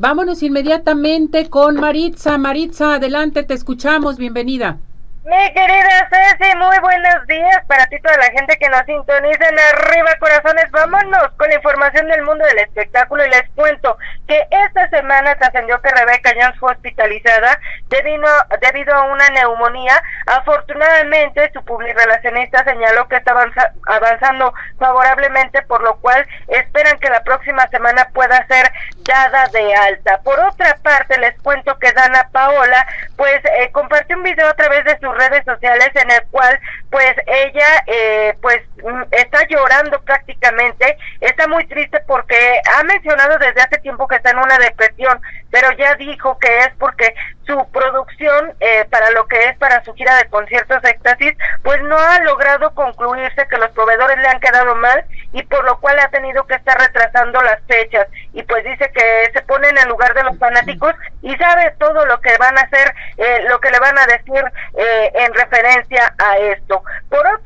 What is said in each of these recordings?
Vámonos inmediatamente con Maritza. Maritza, adelante, te escuchamos, bienvenida. Mi querida Ceci, muy buenos días para ti toda la gente que nos sintoniza en Arriba Corazones. Vámonos con la información del mundo del espectáculo y les cuento que esta semana trascendió que Rebeca Jones fue hospitalizada debido, debido a una neumonía. Afortunadamente, su publirelacionista señaló que está avanzando favorablemente, por lo cual esperan que la próxima semana pueda ser dada de alta. Por otra parte, les cuento que Dana Paola, pues, eh, compartió un video a través de su redes sociales en el cual pues ella eh, pues mm, está llorando prácticamente, está muy triste porque ha mencionado desde hace tiempo que está en una depresión, pero ya dijo que es porque su producción eh, para lo que es para su gira de conciertos éxtasis pues no ha logrado concluirse que los proveedores le han quedado mal y por lo cual ha tenido que estar retrasando las fechas y pues dice que se pone en el lugar de los fanáticos y sabe todo lo que van a hacer, eh, lo que le van a decir eh, en referencia a esto. Por otra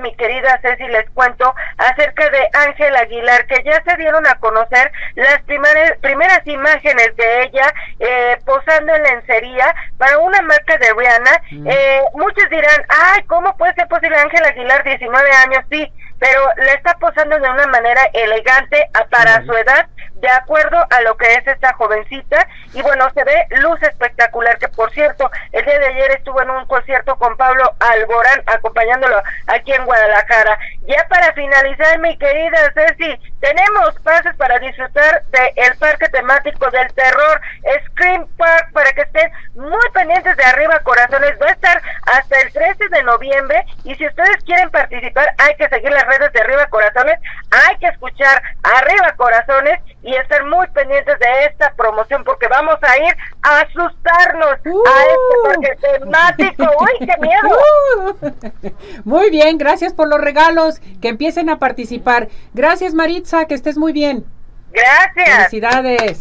mi querida Ceci, les cuento acerca de Ángel Aguilar, que ya se dieron a conocer las primeras, primeras imágenes de ella eh, posando en lencería para una marca de Rihanna. Mm. muchos dirán, ay, ¿cómo puede ser posible Ángel Aguilar, 19 años? Sí, pero le está posando de una manera elegante para su edad de acuerdo a lo que es esta jovencita y bueno se ve luz espectacular que por cierto el día de ayer estuvo en un concierto con Pablo Alborán acompañándolo aquí en Guadalajara. Ya para finalizar mi querida Ceci tenemos pases para disfrutar del el parque temático del terror Scream Park para que estén muy pendientes de arriba corazones. Va a estar hasta el 13 de noviembre y si ustedes quieren participar hay que seguir las redes de arriba corazones hay que escuchar arriba corazones y estar muy pendientes de esta promoción porque vamos a ir a asustarnos a este uh. parque temático. ¡Uy, qué miedo! Uh. Muy bien, gracias por los regalos, que empiecen a participar. Gracias Maritza, que estés muy bien. Gracias. Felicidades.